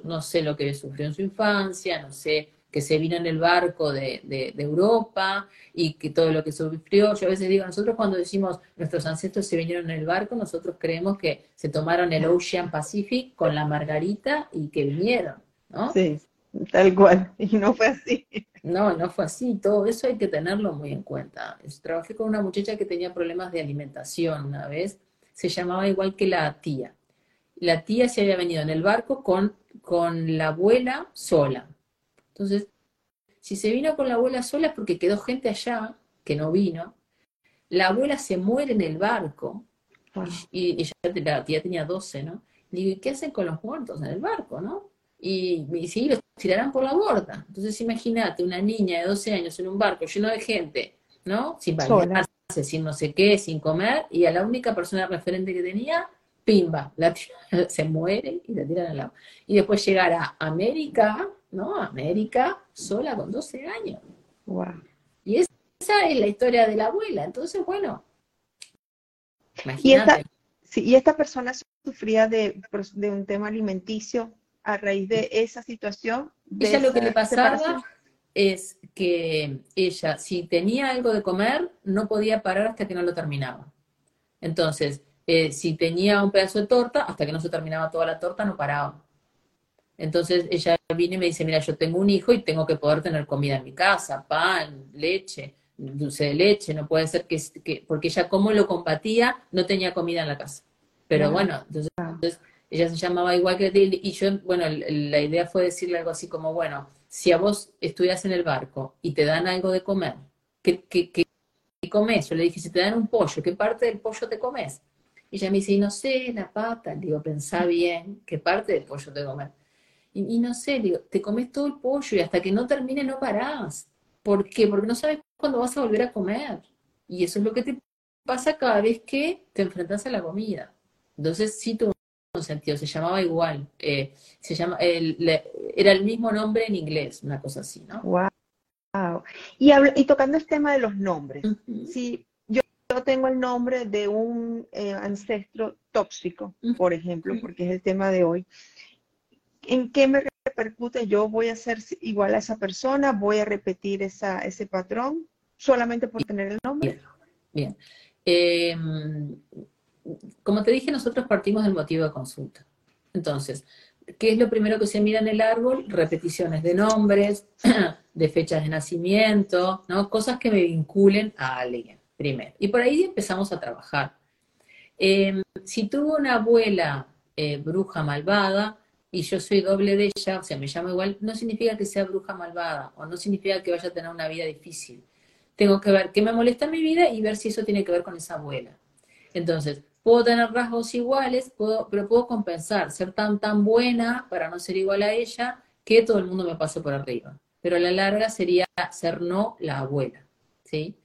no sé lo que sufrió en su infancia, no sé que se vino en el barco de, de, Europa y que todo lo que sufrió. Yo a veces digo, nosotros cuando decimos nuestros ancestros se vinieron en el barco, nosotros creemos que se tomaron el Ocean Pacific con la Margarita y que vinieron, ¿no? Sí, tal cual. Y no fue así. No, no fue así. Todo eso hay que tenerlo muy en cuenta. Trabajé con una muchacha que tenía problemas de alimentación una vez. Se llamaba igual que la tía. La tía se había venido en el barco con, con la abuela sola entonces, si se vino con la abuela sola es porque quedó gente allá que no vino. La abuela se muere en el barco ah. y, ella, la tía tenía 12, ¿no? digo, ¿y qué hacen con los muertos en el barco, no? Y, y sí, los tirarán por la borda. Entonces, imagínate una niña de 12 años en un barco lleno de gente, ¿no? Sin bañarse, sin no sé qué, sin comer, y a la única persona referente que tenía, pimba, la se muere y la tiran al lado. Y después llegar a América, ¿no? América sola con 12 años. Y esa es la historia de la abuela. Entonces, bueno, imagínate. Y esta, persona sufría de, un tema alimenticio a raíz de esa situación. ella lo que le pasaba es que ella, si tenía algo de comer, no podía parar hasta que no lo terminaba. Entonces, eh, si tenía un pedazo de torta, hasta que no se terminaba toda la torta, no paraba. Entonces ella viene y me dice, mira, yo tengo un hijo y tengo que poder tener comida en mi casa, pan, leche, dulce de leche, no puede ser que, porque ella como lo combatía, no tenía comida en la casa. Pero bueno, entonces, ella se llamaba igual que y yo, bueno, la idea fue decirle algo así como, bueno, si a vos estudias en el barco y te dan algo de comer, ¿qué, qué, qué, comes? Yo le dije, si te dan un pollo, ¿qué parte del pollo te comes? Y ella me dice, y no sé, la pata. Le digo, pensá bien, ¿qué parte del pollo te comes? Y, y no sé, digo, te comes todo el pollo y hasta que no termine no parás. ¿Por qué? Porque no sabes cuándo vas a volver a comer. Y eso es lo que te pasa cada vez que te enfrentas a la comida. Entonces sí tuvo un sentido, se llamaba igual, eh, se llama, era el mismo nombre en inglés, una cosa así, ¿no? Wow. Y, y tocando el tema de los nombres, si yo, tengo el nombre de un eh, ancestro tóxico, por ejemplo, porque es el tema de hoy, ¿en qué me repercute? Yo voy a ser igual a esa persona, voy a repetir esa, ese patrón solamente por tener el nombre. Bien. Em, como te dije, nosotros partimos del motivo de consulta. Entonces, ¿qué es lo primero que se mira en el árbol? Repeticiones de nombres, de fechas de nacimiento, ¿no? Cosas que me vinculen a alguien, primero. Y por ahí empezamos a trabajar. Em, si tuvo una abuela eh, bruja malvada y yo soy doble de ella, o sea, me llamo igual, no significa que sea bruja malvada o no significa que vaya a tener una vida difícil. Tengo que ver qué me molesta en mi vida y ver si eso tiene que ver con esa abuela. Entonces, puedo tener rasgos iguales, puedo, pero puedo compensar, ser tan, tan buena para no ser igual a ella, que todo el mundo me pase por arriba. Pero a la larga sería ser no la abuela, ¿sí?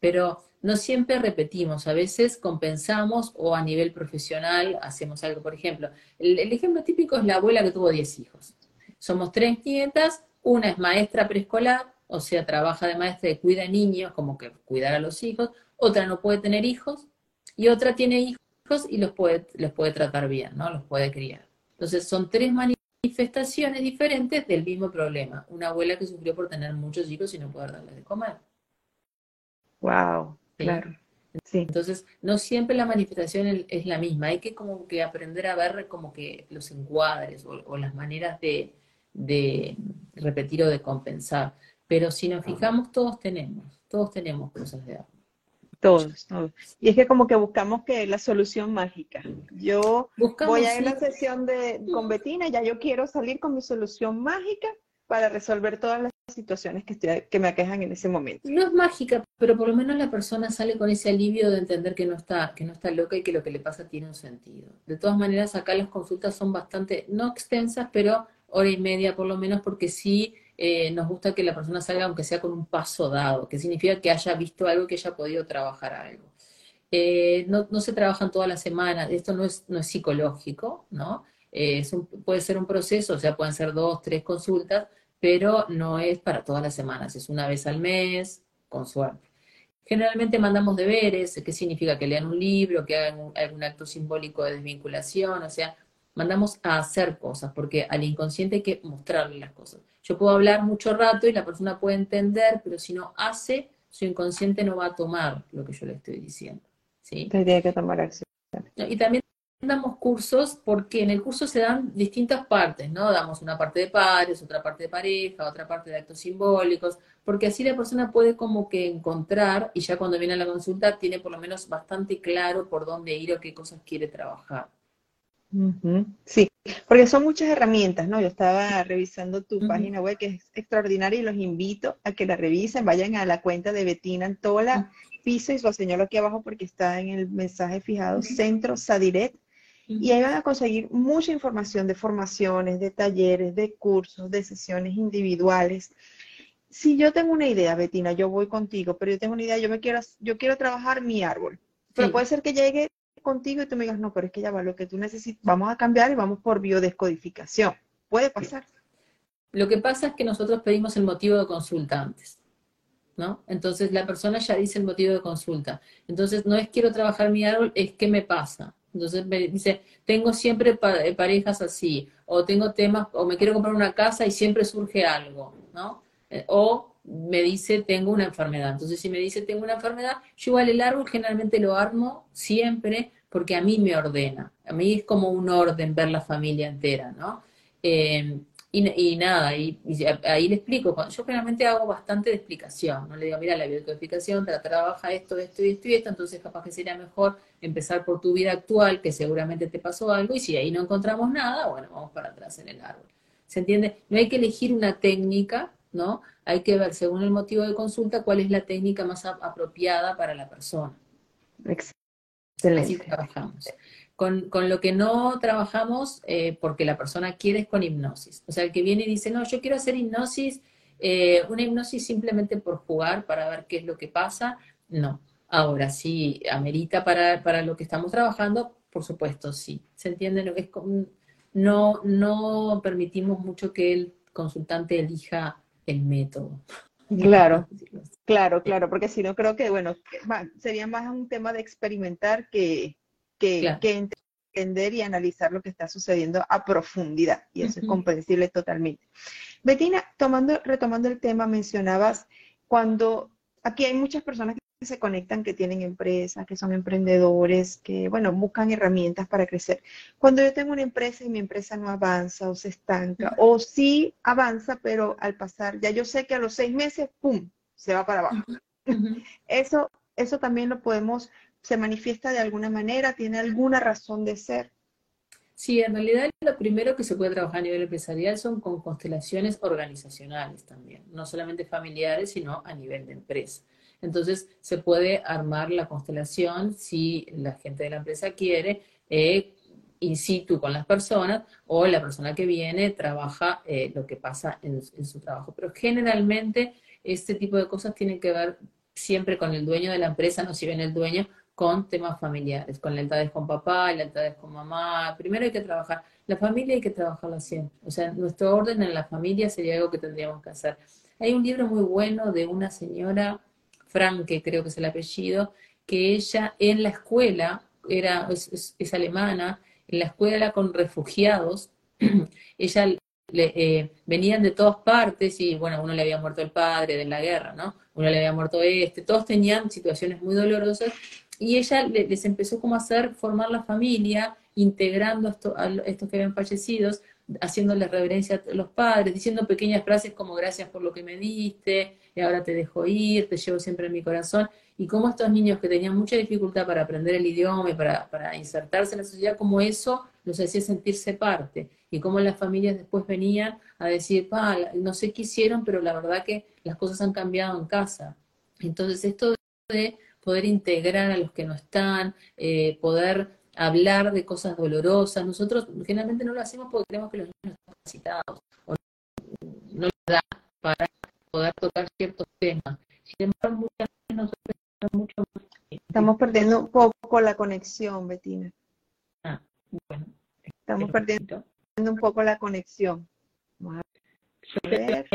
Pero no siempre repetimos, a veces compensamos o a nivel profesional hacemos algo. Por ejemplo, el, ejemplo típico es la abuela que tuvo 10 hijos. Somos tres nietas, una es maestra preescolar, o sea, trabaja de maestra y cuida niños, como que cuidar a los hijos, otra no puede tener hijos, y otra tiene hijos y los puede, los puede tratar bien, ¿no? Los puede criar. Entonces son tres manifestaciones diferentes del mismo problema. Una abuela que sufrió por tener muchos hijos y no poder darles de comer. Wow, claro. Entonces, no siempre la manifestación es la misma. Hay que como que aprender a ver como que los encuadres o, las maneras de, de repetir o de compensar. Pero si nos fijamos, todos tenemos, todos tenemos cosas de algo. Todos, todos. Y es que como que buscamos que la solución mágica. Yo voy a ir a la sesión de, con Betina, ya yo quiero salir con mi solución mágica para resolver todas las situaciones que, me aquejan en ese momento. No es mágica, pero por lo menos la persona sale con ese alivio de entender que no está, que no está loca y que lo que le pasa tiene un sentido. De todas maneras, acá las consultas son bastante, no extensas, pero hora y media por lo menos, porque sí eh, nos gusta que la persona salga aunque sea con un paso dado, que significa que haya visto algo, que haya podido trabajar algo. Eh, no, no, se trabajan todas las semanas, esto no es, no es psicológico, ¿no? Eh, puede ser un proceso, o sea, pueden ser dos, tres consultas, pero no es para todas las semanas, es una vez al mes, con suerte. Generalmente mandamos deberes, que significa que lean un libro, que hagan algún acto simbólico de desvinculación, o sea, mandamos a hacer cosas, porque al inconsciente hay que mostrarle las cosas. Yo puedo hablar mucho rato y la persona puede entender, pero si no hace, su inconsciente no va a tomar lo que yo le estoy diciendo. ¿sí? Tiene que tomar acción. Y también damos cursos porque en el curso se dan distintas partes, ¿no? Damos una parte de padres, otra parte de pareja, otra parte de actos simbólicos, porque así la persona puede como que encontrar y ya cuando viene a la consulta tiene por lo menos bastante claro por dónde ir o qué cosas quiere trabajar. Sí, porque son muchas herramientas, ¿no? Yo estaba revisando tu página web que es extraordinaria y los invito a que la revisen, vayan a la cuenta de Betina Antola, piso y lo señalo aquí abajo porque está en el mensaje fijado, Centro Sadiret, y ahí van a conseguir mucha información de formaciones, de talleres, de cursos, de sesiones individuales. Si yo tengo una idea, Betina, yo voy contigo, pero yo tengo una idea, yo me quiero, yo quiero trabajar mi árbol. Pero puede ser que llegue contigo y tú me digas, no, pero es que ya va, lo que tú necesitas, vamos a cambiar y vamos por biodescodificación. Puede pasar. Lo que pasa es que nosotros pedimos el motivo de consulta antes, ¿no? Entonces la persona ya dice el motivo de consulta. Entonces no es quiero trabajar mi árbol, es qué me pasa. Entonces me dice, tengo siempre eh, parejas así, o tengo temas, o me quiero comprar una casa y siempre surge algo, ¿no? Eh, o me dice tengo una enfermedad. Entonces, si me dice tengo una enfermedad, yo igual el árbol generalmente lo armo siempre porque a mí me ordena. A mí es como un orden ver la familia entera, ¿no? Eh, Y, nada, y, ahí le explico, yo generalmente hago bastante de explicación, no le digo, mira, la biodecodificación te trabaja esto, esto y esto y esto, entonces capaz que sería mejor empezar por tu vida actual, que seguramente te pasó algo, y si ahí no encontramos nada, bueno, vamos para atrás en el árbol. ¿Se entiende? No hay que elegir una técnica, ¿no? Hay que ver, según el motivo de consulta, cuál es la técnica más apropiada para la persona. Excelente. Así trabajamos. Con, lo que no trabajamos, eh, porque la persona quiere, es con hipnosis. O sea, el que viene y dice, no, yo quiero hacer hipnosis, eh, una hipnosis simplemente por jugar, para ver qué es lo que pasa, no. Ahora, sí, amerita para, para lo que estamos trabajando, por supuesto, sí. ¿Se entiende? Es no, no permitimos mucho que el consultante elija el método. Claro, claro, claro, porque si no creo que, bueno, sería más un tema de experimentar que, que, entender y analizar lo que está sucediendo a profundidad, y eso es comprensible totalmente. Betina, tomando, retomando el tema, mencionabas cuando aquí hay muchas personas que se conectan, que tienen empresas, que son emprendedores, que, bueno, buscan herramientas para crecer. Cuando yo tengo una empresa y mi empresa no avanza o se estanca, o sí avanza, pero al pasar, ya yo sé que a los seis meses, ¡pum!, se va para abajo. Eso, eso también lo podemos se manifiesta de alguna manera, tiene alguna razón de ser. Sí, en realidad lo primero que se puede trabajar a nivel empresarial son con constelaciones organizacionales también, no solamente familiares, sino a nivel de empresa. Entonces, se puede armar la constelación si la gente de la empresa quiere, eh, in situ con las personas, o la persona que viene trabaja eh, lo que pasa en, en, su trabajo. Pero generalmente este tipo de cosas tienen que ver siempre con el dueño de la empresa, no si ven el dueño, con temas familiares, con lealtades con papá, lealtades con mamá. Primero hay que trabajar, la familia hay que trabajarla siempre. O sea, nuestro orden en la familia sería algo que tendríamos que hacer. Hay un libro muy bueno de una señora, Franke creo que es el apellido, que ella en la escuela, era, es, alemana, en la escuela con refugiados, ella le, eh, venían de todas partes y bueno, uno le había muerto el padre de la guerra, ¿no? Uno le había muerto este, todos tenían situaciones muy dolorosas y ella les empezó como a hacer formar la familia, integrando a, estos que habían fallecidos, haciéndoles reverencia a los padres, diciendo pequeñas frases como gracias por lo que me diste, y ahora te dejo ir, te llevo siempre en mi corazón, y como estos niños que tenían mucha dificultad para aprender el idioma y para, insertarse en la sociedad, como eso los hacía sentirse parte, y como las familias después venían a decir, pa, no sé qué hicieron, pero la verdad que las cosas han cambiado en casa. Entonces esto de poder integrar a los que no están, eh, poder hablar de cosas dolorosas. Nosotros generalmente no lo hacemos porque creemos que los niños están capacitados o no, les da para poder tocar ciertos temas. Sin embargo, muchas veces nosotros mucho más. Estamos perdiendo un poco la conexión, Betina. Ah, bueno. Estamos perdiendo un poco la conexión. Vamos a ver.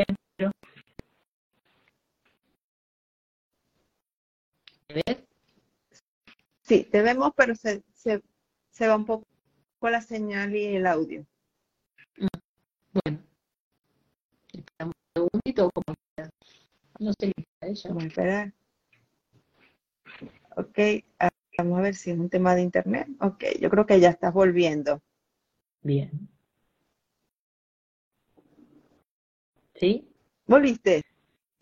Sí, te vemos, pero se, se, se va un poco la señal y el audio. Bueno, un segundito como no sé ella. Vamos a esperar. Ok, ah, vamos a ver si es un tema de internet. Ok, yo creo que ya estás volviendo. Bien. ¿Sí? ¿Volviste?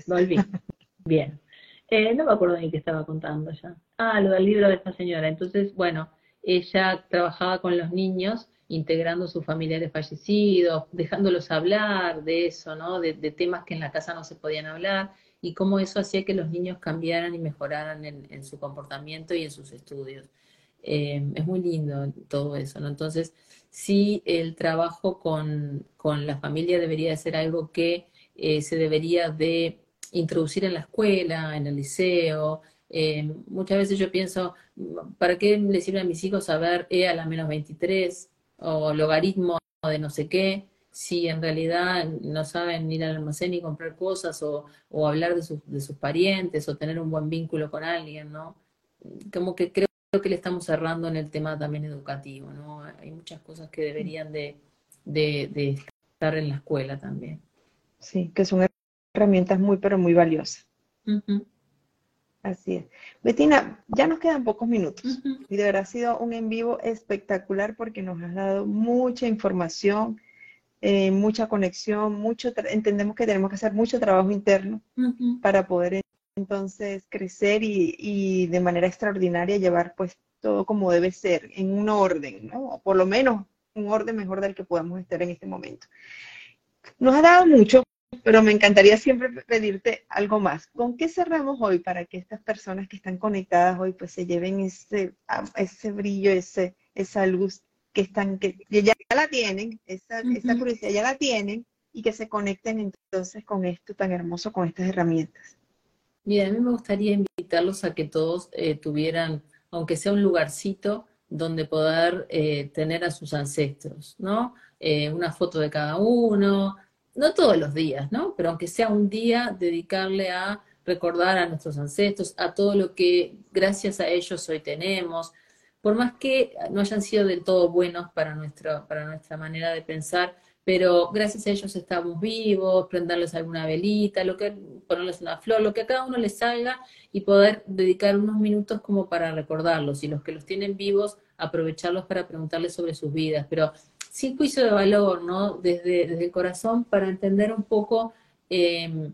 Volví. Bien. Eh, no me acuerdo ni qué estaba contando ya. Ah, lo del libro de esta señora. Entonces, bueno, ella trabajaba con los niños, integrando sus familiares fallecidos, dejándolos hablar de eso, ¿no? De, temas que en la casa no se podían hablar y cómo eso hacía que los niños cambiaran y mejoraran en, su comportamiento y en sus estudios. Eh, es muy lindo todo eso, ¿no? Entonces, sí, el trabajo con, la familia debería ser algo que eh, se debería de introducir en la escuela, en el liceo. Eh, muchas veces yo pienso, ¿para qué le sirve a mis hijos saber E a la menos 23 o logaritmo de no sé qué? Si en realidad no saben ir al almacén y comprar cosas o, hablar de, de sus parientes o tener un buen vínculo con alguien, ¿no? Como que creo que le estamos cerrando en el tema también educativo, ¿no? Hay muchas cosas que deberían de, de estar en la escuela también. Sí, que son herramientas muy, pero muy valiosas. Así es. Betina, ya nos quedan pocos minutos y de verdad ha sido un en vivo espectacular porque nos has dado mucha información, eh, mucha conexión, mucho entendemos que tenemos que hacer mucho trabajo interno para poder entonces crecer y, y, de manera extraordinaria llevar pues todo como debe ser, en un orden, ¿no? O por lo menos un orden mejor del que podamos estar en este momento. Nos ha dado mucho, pero me encantaría siempre pedirte algo más. ¿Con qué cerramos hoy para que estas personas que están conectadas hoy pues se lleven ese, ese brillo, ese, esa luz que están, que ya la tienen, esa, esa curiosidad ya la tienen y que se conecten entonces con esto tan hermoso, con estas herramientas? Mira, a mí me gustaría invitarlos a que todos eh, tuvieran, aunque sea un lugarcito, donde poder eh, tener a sus ancestros, ¿no? Eh, una foto de cada uno, no todos los días, ¿no? Pero aunque sea un día, dedicarle a recordar a nuestros ancestros, a todo lo que gracias a ellos hoy tenemos, por más que no hayan sido del todo buenos para, para nuestra manera de pensar, pero gracias a ellos estamos vivos, prenderles alguna velita, lo que, ponerles una flor, lo que a cada uno les salga y poder dedicar unos minutos como para recordarlos. Y los que los tienen vivos, aprovecharlos para preguntarles sobre sus vidas, pero sin juicio de valor, ¿no? Desde, el corazón para entender un poco em,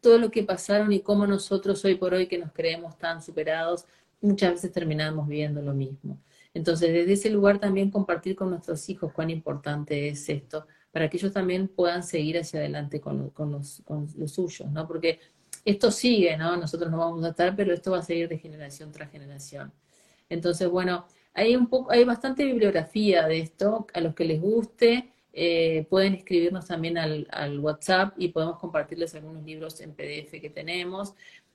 todo lo que pasaron y cómo nosotros hoy por hoy que nos creemos tan superados, muchas veces terminamos viviendo lo mismo. Entonces, desde ese lugar también compartir con nuestros hijos cuán importante es esto, para que ellos también puedan seguir hacia adelante con, los, con los suyos, ¿no? Porque esto sigue, ¿no? Nosotros no vamos a estar, pero esto va a seguir de generación tras generación. Entonces, bueno, hay un poco, hay bastante bibliografía de esto, a los que les guste, eh, pueden escribirnos también al, WhatsApp y podemos compartirles algunos libros en PDF que tenemos.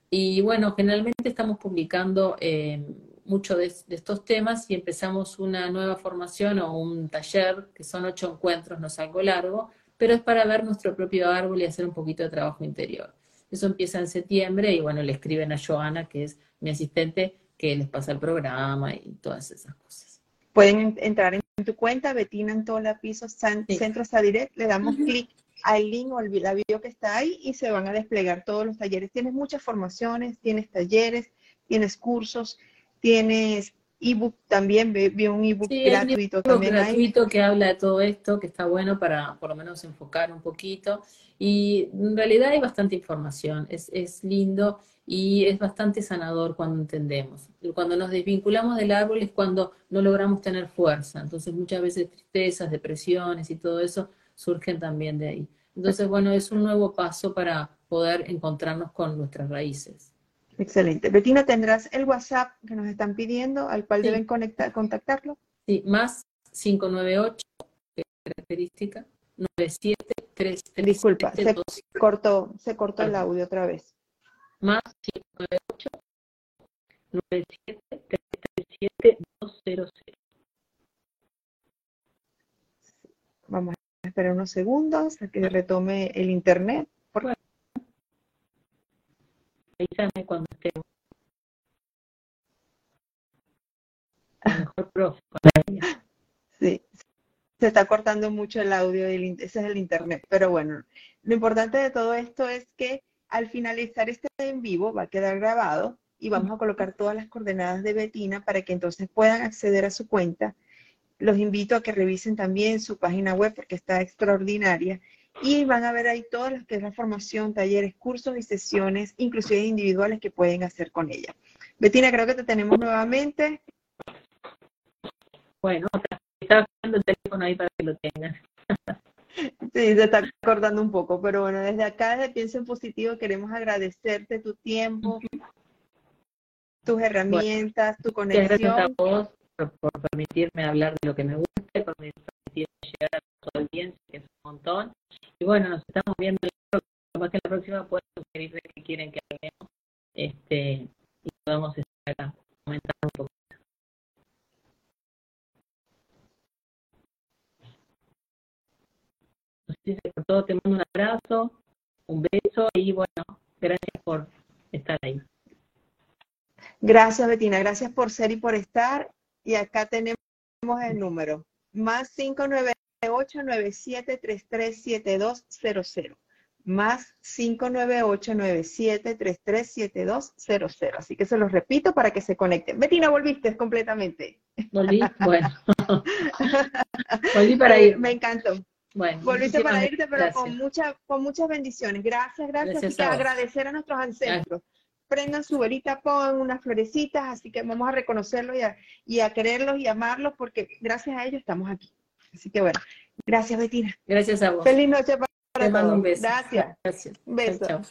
Y bueno, generalmente estamos publicando eh, mucho de, estos temas y empezamos una nueva formación o un taller, que son ocho encuentros, no es algo largo, pero es para ver nuestro propio árbol y hacer un poquito de trabajo interior. Eso empieza en septiembre y bueno, le escriben a Joana, que es mi asistente, que les pasa el programa y todas esas cosas. Pueden entrar en tu cuenta, Betina Antola Piso Centro Sadirect, le damos clic al link o al video que está ahí y se van a desplegar todos los talleres. Tienes muchas formaciones, tienes talleres, tienes cursos, tienes ebook también, vi un ebook gratuito un también gratuito que habla de todo esto, que está bueno para por lo menos enfocar un poquito. Y en realidad hay bastante información, es, es lindo y es bastante sanador cuando entendemos. Cuando nos desvinculamos del árbol es cuando no logramos tener fuerza. Entonces muchas veces tristezas, depresiones y todo eso surgen también de ahí. Entonces, bueno, es un nuevo paso para poder encontrarnos con nuestras raíces. Excelente. Betina, ¿tendrás el WhatsApp que nos están pidiendo al cual deben conectar, contactarlo? Sí, más 598, característica, 973. Disculpa, se cortó, se cortó el audio otra vez. Más 598 97 200. Vamos a esperar unos segundos a que retome el internet. Avísame cuando estemos. Mejor profe. Sí, se está cortando mucho el audio, y ese es el internet. Pero bueno, lo importante de todo esto es que al finalizar este en vivo va a quedar grabado y vamos a colocar todas las coordenadas de Betina para que entonces puedan acceder a su cuenta. Los invito a que revisen también su página web porque está extraordinaria y van a ver ahí todo lo que es la formación, talleres, cursos y sesiones, inclusive individuales que pueden hacer con ella. Betina, creo que te tenemos nuevamente. Bueno, estaba poniendo el teléfono ahí para que lo tengan. Sí, se está acordando un poco, pero bueno, desde acá, desde Pienso en Positivo, queremos agradecerte tu tiempo, tus herramientas, tu conexión. Gracias a vos por, permitirme hablar de lo que me gusta, por permitirme llegar a tu audiencia, que es un montón. Y bueno, nos estamos viendo más que la próxima pueden sugerir qué quieren que hablemos este, y podamos estar acá, comentar un poco. por todo, te mando un abrazo, un beso y bueno, gracias por estar ahí. Gracias, Betina, gracias por ser y por estar. Y acá tenemos el número, más 598-9733-7200, más 598-9733-7200. Así que se los repito para que se conecten. Betina, volviste completamente. Volví, bueno. Volví para ir. Me encantó. Bueno, Volviste para irte, pero con, mucha, con muchas bendiciones. Gracias, gracias. y agradecer a nuestros ancestros. Prendan su velita, pongan unas florecitas, así que vamos a reconocerlos y a, y a quererlos y amarlos porque gracias a ellos estamos aquí. Así que bueno, gracias Betina. Gracias a vos. Feliz noche para Te mando un beso. Gracias. Gracias. Un beso.